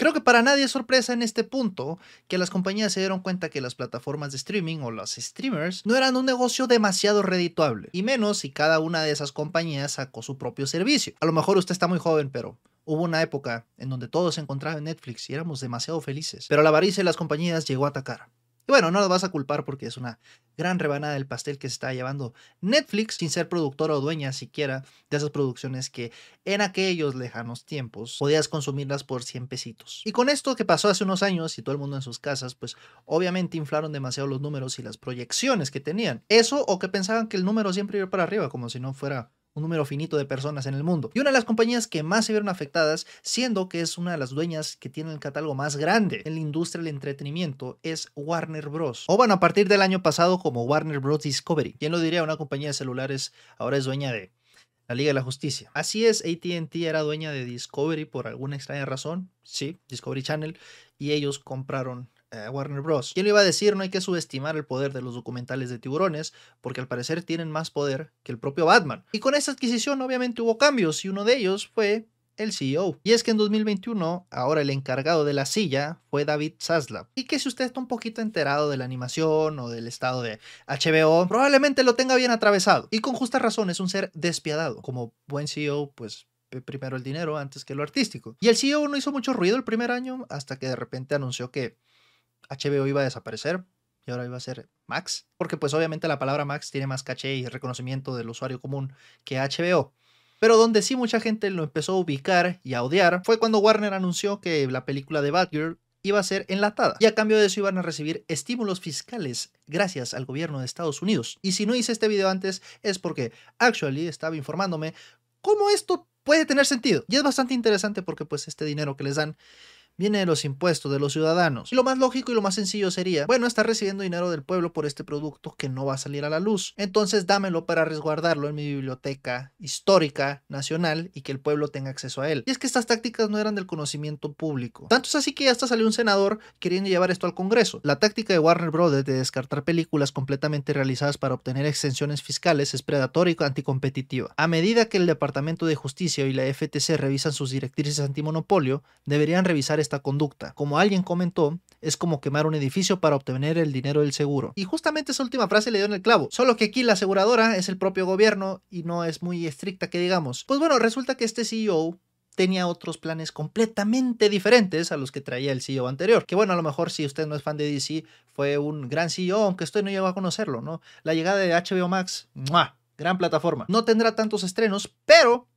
Creo que para nadie es sorpresa en este punto que las compañías se dieron cuenta que las plataformas de streaming o los streamers no eran un negocio demasiado redituable, y menos si cada una de esas compañías sacó su propio servicio. A lo mejor usted está muy joven, pero Hubo una época en donde todo se encontraba en Netflix y éramos demasiado felices, pero la avaricia de las compañías llegó a atacar. Y bueno, no lo vas a culpar porque es una gran rebanada del pastel que se está llevando Netflix sin ser productora o dueña siquiera de esas producciones que en aquellos lejanos tiempos podías consumirlas por 100 pesitos. Y con esto que pasó hace unos años y todo el mundo en sus casas, pues obviamente inflaron demasiado los números y las proyecciones que tenían. Eso o que pensaban que el número siempre iba para arriba, como si no fuera un número finito de personas en el mundo. Y una de las compañías que más se vieron afectadas, siendo que es una de las dueñas que tiene el catálogo más grande en la industria del entretenimiento, es Warner Bros. O bueno, a partir del año pasado como Warner Bros. Discovery. ¿Quién lo diría? Una compañía de celulares ahora es dueña de la Liga de la Justicia. Así es, ATT era dueña de Discovery por alguna extraña razón. Sí, Discovery Channel. Y ellos compraron eh, Warner Bros. ¿Quién lo iba a decir? No hay que subestimar el poder de los documentales de tiburones, porque al parecer tienen más poder que el propio Batman. Y con esta adquisición obviamente hubo cambios, y uno de ellos fue el CEO. Y es que en 2021, ahora el encargado de la silla fue David Zaslav. Y que si usted está un poquito enterado de la animación o del estado de HBO, probablemente lo tenga bien atravesado. Y con justa razón es un ser despiadado. Como buen CEO, pues primero el dinero antes que lo artístico. Y el CEO no hizo mucho ruido el primer año hasta que de repente anunció que HBO iba a desaparecer y ahora iba a ser Max, porque pues obviamente la palabra Max tiene más caché y reconocimiento del usuario común que HBO. Pero donde sí mucha gente lo empezó a ubicar y a odiar fue cuando Warner anunció que la película de Batgirl iba a ser enlatada y a cambio de eso iban a recibir estímulos fiscales gracias al gobierno de Estados Unidos. Y si no hice este video antes es porque actually estaba informándome cómo esto puede tener sentido. Y es bastante interesante porque pues este dinero que les dan viene de los impuestos de los ciudadanos. Y lo más lógico y lo más sencillo sería, bueno, estás recibiendo dinero del pueblo por este producto que no va a salir a la luz. Entonces dámelo para resguardarlo en mi biblioteca histórica nacional y que el pueblo tenga acceso a él. Y es que estas tácticas no eran del conocimiento público. Tanto es así que ya hasta salió un senador queriendo llevar esto al Congreso. La táctica de Warner Brothers de descartar películas completamente realizadas para obtener exenciones fiscales es predatoria y anticompetitiva. A medida que el Departamento de Justicia y la FTC revisan sus directrices antimonopolio, deberían revisar conducta. Como alguien comentó, es como quemar un edificio para obtener el dinero del seguro. Y justamente esa última frase le dio en el clavo. Solo que aquí la aseguradora es el propio gobierno y no es muy estricta que digamos. Pues bueno, resulta que este CEO tenía otros planes completamente diferentes a los que traía el CEO anterior. Que bueno, a lo mejor si usted no es fan de DC, fue un gran CEO, aunque usted no llegó a conocerlo, ¿no? La llegada de HBO Max, gran plataforma. No tendrá tantos estrenos, pero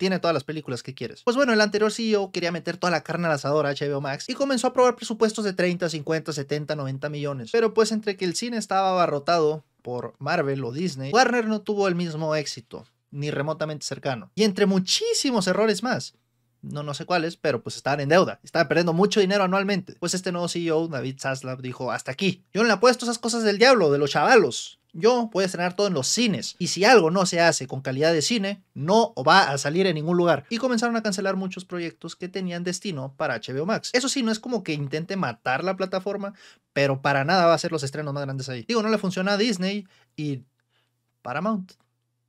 tiene todas las películas que quieres. Pues bueno, el anterior CEO quería meter toda la carne al asador a HBO Max y comenzó a probar presupuestos de 30, 50, 70, 90 millones. Pero pues entre que el cine estaba abarrotado por Marvel o Disney, Warner no tuvo el mismo éxito, ni remotamente cercano. Y entre muchísimos errores más. No, no sé cuáles, pero pues estaban en deuda. Estaban perdiendo mucho dinero anualmente. Pues este nuevo CEO, David Zaslav, dijo, hasta aquí. Yo no le apuesto esas cosas del diablo, de los chavalos. Yo puedo estrenar todo en los cines. Y si algo no se hace con calidad de cine, no va a salir en ningún lugar. Y comenzaron a cancelar muchos proyectos que tenían destino para HBO Max. Eso sí, no es como que intente matar la plataforma, pero para nada va a ser los estrenos más grandes ahí. Digo, no le funciona a Disney y Paramount.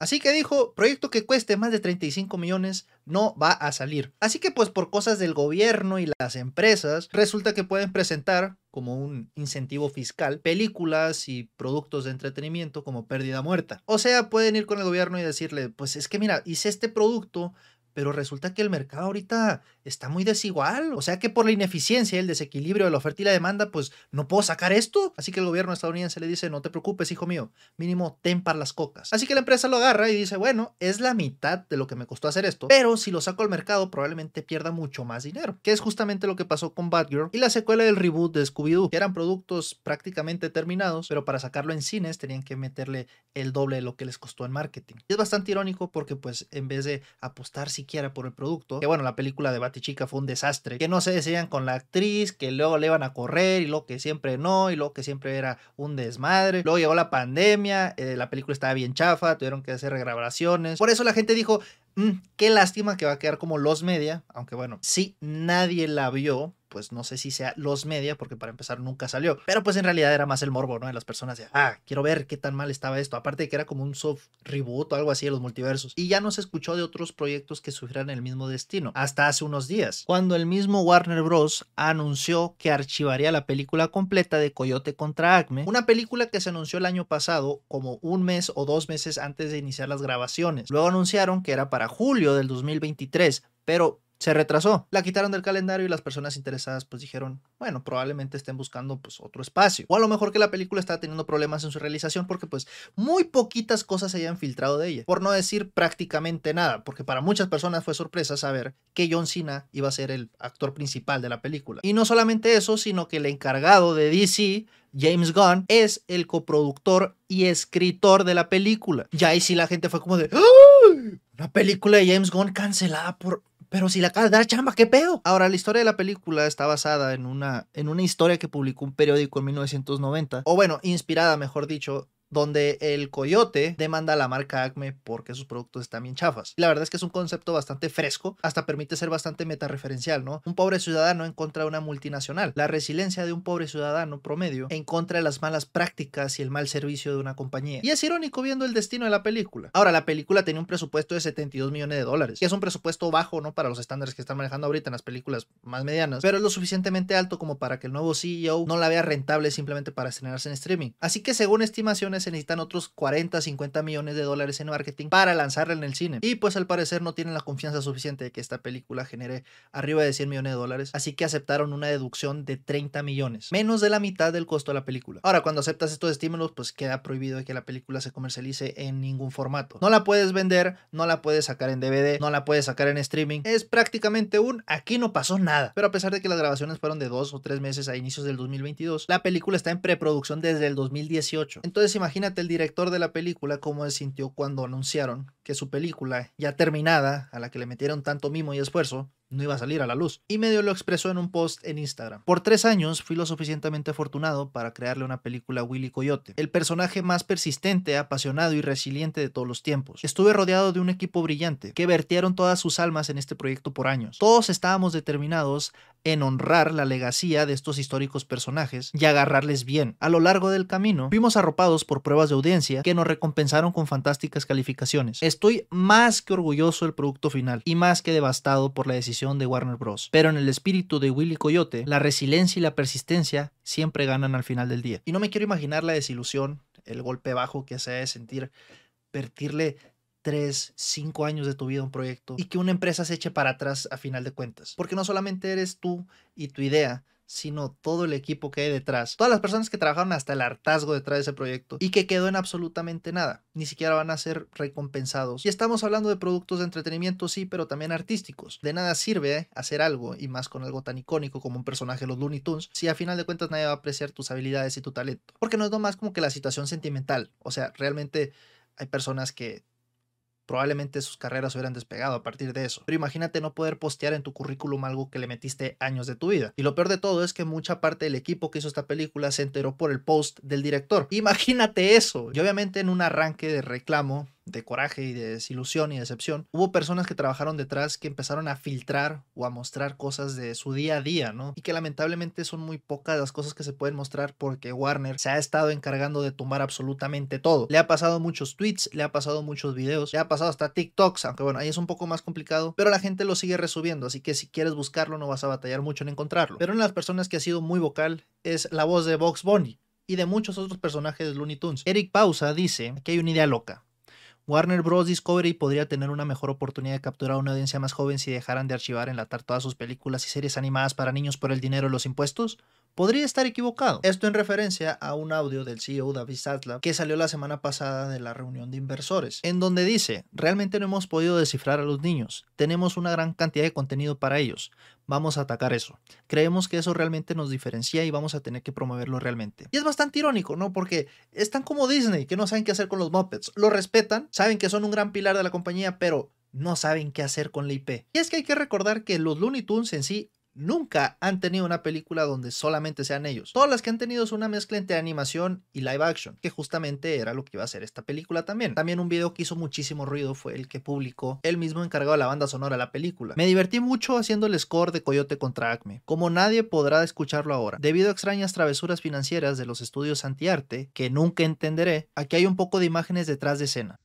Así que dijo, proyecto que cueste más de 35 millones no va a salir. Así que pues por cosas del gobierno y las empresas, resulta que pueden presentar como un incentivo fiscal películas y productos de entretenimiento como pérdida muerta. O sea, pueden ir con el gobierno y decirle, pues es que mira, hice este producto, pero resulta que el mercado ahorita está muy desigual. O sea que por la ineficiencia, el desequilibrio de la oferta y la demanda, pues no puedo sacar esto. Así que el gobierno estadounidense le dice, no te preocupes, hijo mío, mínimo ten para las cocas. Así que la empresa lo agarra y dice, bueno, es la mitad de lo que me costó hacer esto, pero si lo saco al mercado probablemente pierda mucho más dinero. Que es justamente lo que pasó con Batgirl y la secuela del reboot de Scooby-Doo, que eran productos prácticamente terminados, pero para sacarlo en cines tenían que meterle el doble de lo que les costó en marketing. Y es bastante irónico porque pues en vez de apostar siquiera por el producto, que bueno, la película de Batichica fue un desastre, que no se decían con la actriz, que luego le iban a correr y lo que siempre no, y lo que siempre era un desmadre. Luego llegó la pandemia, eh, la película estaba bien chafa, tuvieron que hacer regrabaciones. Por eso la gente dijo, mm, qué lástima que va a quedar como Los Media, aunque bueno, sí, nadie la vio pues no sé si sea Los Media, porque para empezar nunca salió. Pero pues en realidad era más el morbo, ¿no? De las personas de, ah, quiero ver qué tan mal estaba esto. Aparte de que era como un soft reboot o algo así de los multiversos. Y ya no se escuchó de otros proyectos que sufrieran el mismo destino. Hasta hace unos días, cuando el mismo Warner Bros. anunció que archivaría la película completa de Coyote contra Acme. Una película que se anunció el año pasado como un mes o dos meses antes de iniciar las grabaciones. Luego anunciaron que era para julio del 2023, pero se retrasó. La quitaron del calendario y las personas interesadas pues dijeron, bueno, probablemente estén buscando pues otro espacio. O a lo mejor que la película estaba teniendo problemas en su realización porque pues muy poquitas cosas se hayan filtrado de ella. Por no decir prácticamente nada, porque para muchas personas fue sorpresa saber que John Cena iba a ser el actor principal de la película. Y no solamente eso, sino que el encargado de DC James Gunn es el coproductor y escritor de la película. Ya ahí sí la gente fue como de ¡Ah! una película de James Gunn cancelada por pero si la acabas de dar chamba, ¿qué pedo? Ahora, la historia de la película está basada en una, en una historia que publicó un periódico en 1990. O bueno, inspirada, mejor dicho, donde el coyote demanda a la marca Acme porque sus productos están bien chafas. la verdad es que es un concepto bastante fresco, hasta permite ser bastante metareferencial, ¿no? Un pobre ciudadano en contra de una multinacional, la resiliencia de un pobre ciudadano promedio en contra de las malas prácticas y el mal servicio de una compañía. Y es irónico viendo el destino de la película. Ahora, la película tenía un presupuesto de 72 millones de dólares, que es un presupuesto bajo, ¿no? Para los estándares que están manejando ahorita en las películas más medianas, pero es lo suficientemente alto como para que el nuevo CEO no la vea rentable simplemente para estrenarse en streaming. Así que según estimaciones se necesitan otros 40, 50 millones de dólares en marketing para lanzarla en el cine. Y pues al parecer no tienen la confianza suficiente de que esta película genere arriba de 100 millones de dólares, así que aceptaron una deducción de 30 millones, menos de la mitad del costo de la película. Ahora, cuando aceptas estos estímulos, pues queda prohibido que la película se comercialice en ningún formato. No la puedes vender, no la puedes sacar en DVD, no la puedes sacar en streaming. Es prácticamente un aquí no pasó nada. Pero a pesar de que las grabaciones fueron de dos o tres meses a inicios del 2022, la película está en preproducción desde el 2018. Entonces imagínate el director de la película cómo se sintió cuando anunciaron que su película, ya terminada, a la que le metieron tanto mimo y esfuerzo, no iba a salir a la luz. Y medio lo expresó en un post en Instagram. Por tres años fui lo suficientemente afortunado para crearle una película a Willy Coyote, el personaje más persistente, apasionado y resiliente de todos los tiempos. Estuve rodeado de un equipo brillante, que vertieron todas sus almas en este proyecto por años. Todos estábamos determinados en honrar la legacía de estos históricos personajes y agarrarles bien. A lo largo del camino, fuimos arropados por pruebas de audiencia que nos recompensaron con fantásticas calificaciones. Estoy más que orgulloso del producto final y más que devastado por la decisión de Warner Bros. Pero en el espíritu de Willy Coyote, la resiliencia y la persistencia siempre ganan al final del día. Y no me quiero imaginar la desilusión, el golpe bajo que se ha de sentir vertirle 3, 5 años de tu vida a un proyecto y que una empresa se eche para atrás a final de cuentas. Porque no solamente eres tú y tu idea, sino todo el equipo que hay detrás. Todas las personas que trabajaron hasta el hartazgo detrás de ese proyecto y que quedó en absolutamente nada. Ni siquiera van a ser recompensados. Y estamos hablando de productos de entretenimiento, sí, pero también artísticos. De nada sirve ¿eh? hacer algo, y más con algo tan icónico como un personaje de los Looney Tunes, si a final de cuentas nadie va a apreciar tus habilidades y tu talento. Porque no es nomás como que la situación sentimental. O sea, realmente hay personas que probablemente sus carreras hubieran despegado a partir de eso. Pero imagínate no poder postear en tu currículum algo que le metiste años de tu vida. Y lo peor de todo es que mucha parte del equipo que hizo esta película se enteró por el post del director. Imagínate eso. Y obviamente en un arranque de reclamo de coraje y de desilusión y decepción, hubo personas que trabajaron detrás que empezaron a filtrar o a mostrar cosas de su día a día, ¿no? Y que lamentablemente son muy pocas las cosas que se pueden mostrar porque Warner se ha estado encargando de tumbar absolutamente todo. Le ha pasado muchos tweets, le ha pasado muchos videos, le ha pasado hasta TikToks, aunque bueno, ahí es un poco más complicado, pero la gente lo sigue resubiendo, así que si quieres buscarlo no vas a batallar mucho en encontrarlo. Pero una de las personas que ha sido muy vocal es la voz de Box Bunny y de muchos otros personajes de Looney Tunes. Eric Pausa dice que hay una idea loca. Warner Bros. Discovery podría tener una mejor oportunidad de capturar a una audiencia más joven si dejaran de archivar, enlatar todas sus películas y series animadas para niños por el dinero y los impuestos. Podría estar equivocado. Esto en referencia a un audio del CEO David Zaslav que salió la semana pasada de la reunión de inversores, en donde dice, realmente no hemos podido descifrar a los niños, tenemos una gran cantidad de contenido para ellos, vamos a atacar eso. Creemos que eso realmente nos diferencia y vamos a tener que promoverlo realmente. Y es bastante irónico, ¿no? Porque están como Disney, que no saben qué hacer con los Muppets. Lo respetan, saben que son un gran pilar de la compañía, pero no saben qué hacer con la IP. Y es que hay que recordar que los Looney Tunes en sí nunca han tenido una película donde solamente sean ellos. Todas las que han tenido es una mezcla entre animación y live action, que justamente era lo que iba a ser esta película también. También un video que hizo muchísimo ruido fue el que publicó él mismo encargado de la banda sonora de la película. Me divertí mucho haciendo el score de Coyote contra Acme, como nadie podrá escucharlo ahora. Debido a extrañas travesuras financieras de los estudios antiarte, que nunca entenderé, aquí hay un poco de imágenes detrás de escena.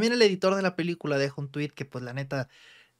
También el editor de la película deja un tweet que pues la neta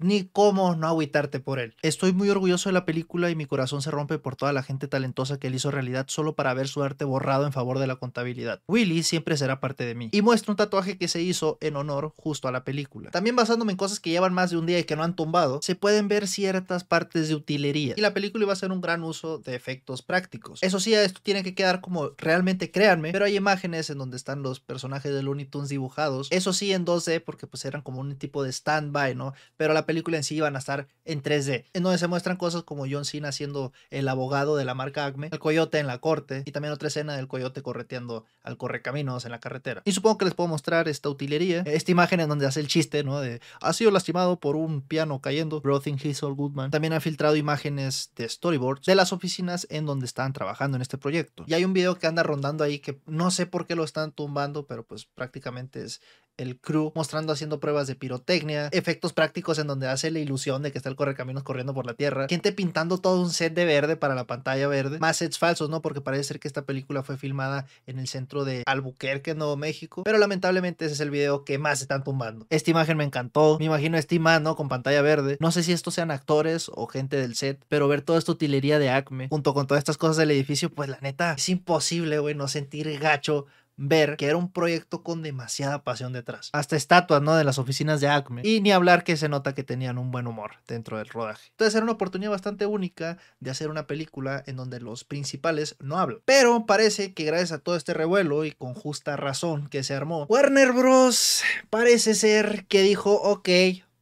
ni cómo no agüitarte por él. Estoy muy orgulloso de la película y mi corazón se rompe por toda la gente talentosa que él hizo realidad solo para ver su arte borrado en favor de la contabilidad. Willy siempre será parte de mí. Y muestra un tatuaje que se hizo en honor justo a la película. También basándome en cosas que llevan más de un día y que no han tumbado, se pueden ver ciertas partes de utilería. Y la película iba a ser un gran uso de efectos prácticos. Eso sí, esto tiene que quedar como realmente créanme, pero hay imágenes en donde están los personajes de Looney Tunes dibujados. Eso sí en 2D porque pues eran como un tipo de stand-by, ¿no? Pero la película en sí iban a estar en 3D, en donde se muestran cosas como John Cena siendo el abogado de la marca Acme, el coyote en la corte y también otra escena del coyote correteando al correcaminos en la carretera. Y supongo que les puedo mostrar esta utilería, esta imagen en donde hace el chiste, ¿no? De ha sido lastimado por un piano cayendo, Brothing Hazel Goodman. También ha filtrado imágenes de storyboards de las oficinas en donde están trabajando en este proyecto. Y hay un video que anda rondando ahí que no sé por qué lo están tumbando, pero pues prácticamente es el crew mostrando haciendo pruebas de pirotecnia, efectos prácticos en donde hace la ilusión de que está el correcaminos corriendo por la tierra, gente pintando todo un set de verde para la pantalla verde, más sets falsos, ¿no? Porque parece ser que esta película fue filmada en el centro de Albuquerque, Nuevo México, pero lamentablemente ese es el video que más están tumbando. Esta imagen me encantó, me imagino a Steve ¿no? Con pantalla verde. No sé si estos sean actores o gente del set, pero ver toda esta utilería de Acme junto con todas estas cosas del edificio, pues la neta es imposible, güey, no sentir gacho ver que era un proyecto con demasiada pasión detrás. Hasta estatuas, ¿no? De las oficinas de Acme. Y ni hablar que se nota que tenían un buen humor dentro del rodaje. Entonces era una oportunidad bastante única de hacer una película en donde los principales no hablan. Pero parece que gracias a todo este revuelo y con justa razón que se armó, Warner Bros. parece ser que dijo, ok,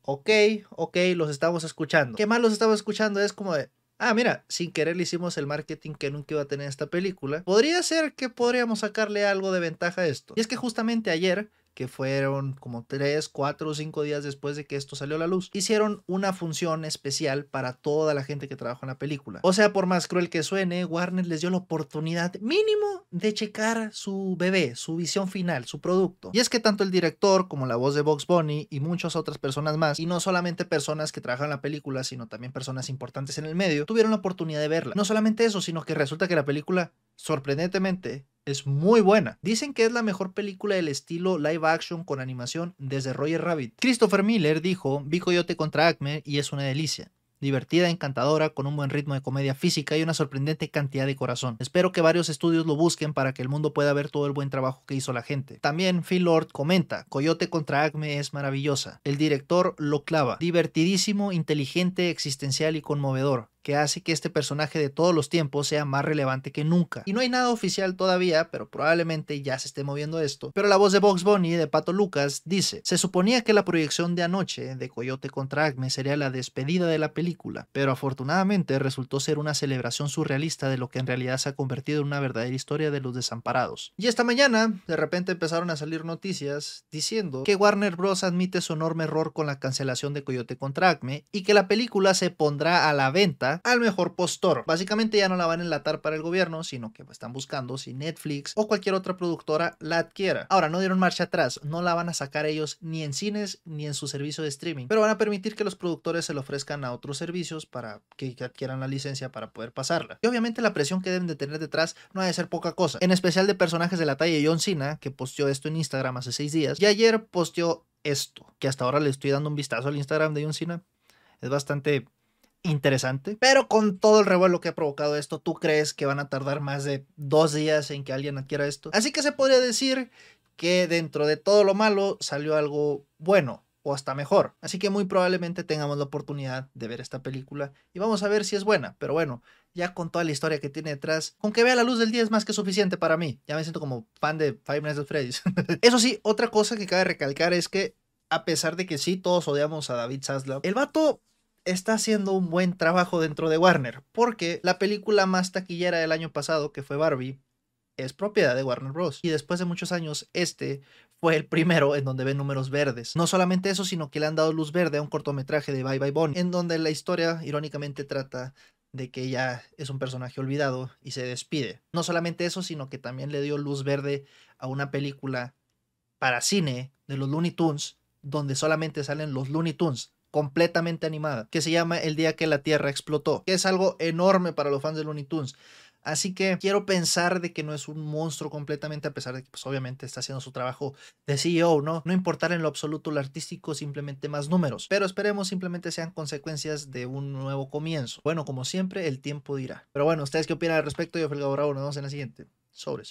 ok, ok, los estamos escuchando. ¿Qué más los estamos escuchando? Es como de, ah, mira, sin querer le hicimos el marketing que nunca iba a tener esta película, podría ser que podríamos sacarle algo de ventaja a esto. Y es que justamente ayer que fueron como 3, 4 o 5 días después de que esto salió a la luz, hicieron una función especial para toda la gente que trabajó en la película. O sea, por más cruel que suene, Warner les dio la oportunidad mínimo de checar su bebé, su visión final, su producto. Y es que tanto el director como la voz de Box Bunny y muchas otras personas más, y no solamente personas que trabajan en la película, sino también personas importantes en el medio, tuvieron la oportunidad de verla. No solamente eso, sino que resulta que la película, sorprendentemente, es muy buena. Dicen que es la mejor película del estilo live action con animación desde Roger Rabbit. Christopher Miller dijo, vi Coyote contra Acme y es una delicia divertida, encantadora, con un buen ritmo de comedia física y una sorprendente cantidad de corazón. Espero que varios estudios lo busquen para que el mundo pueda ver todo el buen trabajo que hizo la gente. También Phil Lord comenta, Coyote contra Acme es maravillosa. El director lo clava, divertidísimo, inteligente, existencial y conmovedor que hace que este personaje de todos los tiempos sea más relevante que nunca. Y no hay nada oficial todavía, pero probablemente ya se esté moviendo esto. Pero la voz de Box Bunny de Pato Lucas dice, se suponía que la proyección de anoche de Coyote contra Acme sería la despedida de la película, pero afortunadamente resultó ser una celebración surrealista de lo que en realidad se ha convertido en una verdadera historia de los desamparados. Y esta mañana, de repente empezaron a salir noticias diciendo que Warner Bros. admite su enorme error con la cancelación de Coyote contra Acme y que la película se pondrá a la venta al mejor postor. Básicamente ya no la van a enlatar para el gobierno, sino que están buscando si Netflix o cualquier otra productora la adquiera. Ahora, no dieron marcha atrás, no la van a sacar ellos ni en cines ni en su servicio de streaming, pero van a permitir que los productores se lo ofrezcan a otros servicios para que adquieran la licencia para poder pasarla. Y obviamente la presión que deben de tener detrás no ha de ser poca cosa, en especial de personajes de la talla de John Cena, que posteó esto en Instagram hace seis días, y ayer posteó esto, que hasta ahora le estoy dando un vistazo al Instagram de John Cena. Es bastante interesante. Pero con todo el revuelo que ha provocado esto, ¿tú crees que van a tardar más de dos días en que alguien adquiera esto? Así que se podría decir que dentro de todo lo malo salió algo bueno o hasta mejor. Así que muy probablemente tengamos la oportunidad de ver esta película y vamos a ver si es buena. Pero bueno, ya con toda la historia que tiene detrás, con que vea la luz del día es más que suficiente para mí. Ya me siento como fan de Five Nights at Freddy's. Eso sí, otra cosa que cabe recalcar es que a pesar de que sí todos odiamos a David Zaslav, el vato está haciendo un buen trabajo dentro de Warner, porque la película más taquillera del año pasado, que fue Barbie, es propiedad de Warner Bros. Y después de muchos años, este fue el primero en donde ve números verdes. No solamente eso, sino que le han dado luz verde a un cortometraje de Bye Bye Bonnie, en donde la historia irónicamente trata de que ella es un personaje olvidado y se despide. No solamente eso, sino que también le dio luz verde a una película para cine de los Looney Tunes, donde solamente salen los Looney Tunes, completamente animada, que se llama El día que la Tierra explotó, que es algo enorme para los fans de Looney Tunes. Así que quiero pensar de que no es un monstruo completamente, a pesar de que pues, obviamente está haciendo su trabajo de CEO, ¿no? No importar en lo absoluto lo artístico, simplemente más números. Pero esperemos simplemente sean consecuencias de un nuevo comienzo. Bueno, como siempre, el tiempo dirá. Pero bueno, ¿ustedes qué opinan al respecto? Yo, Felga Bravo, nos vemos en la siguiente. Sobres.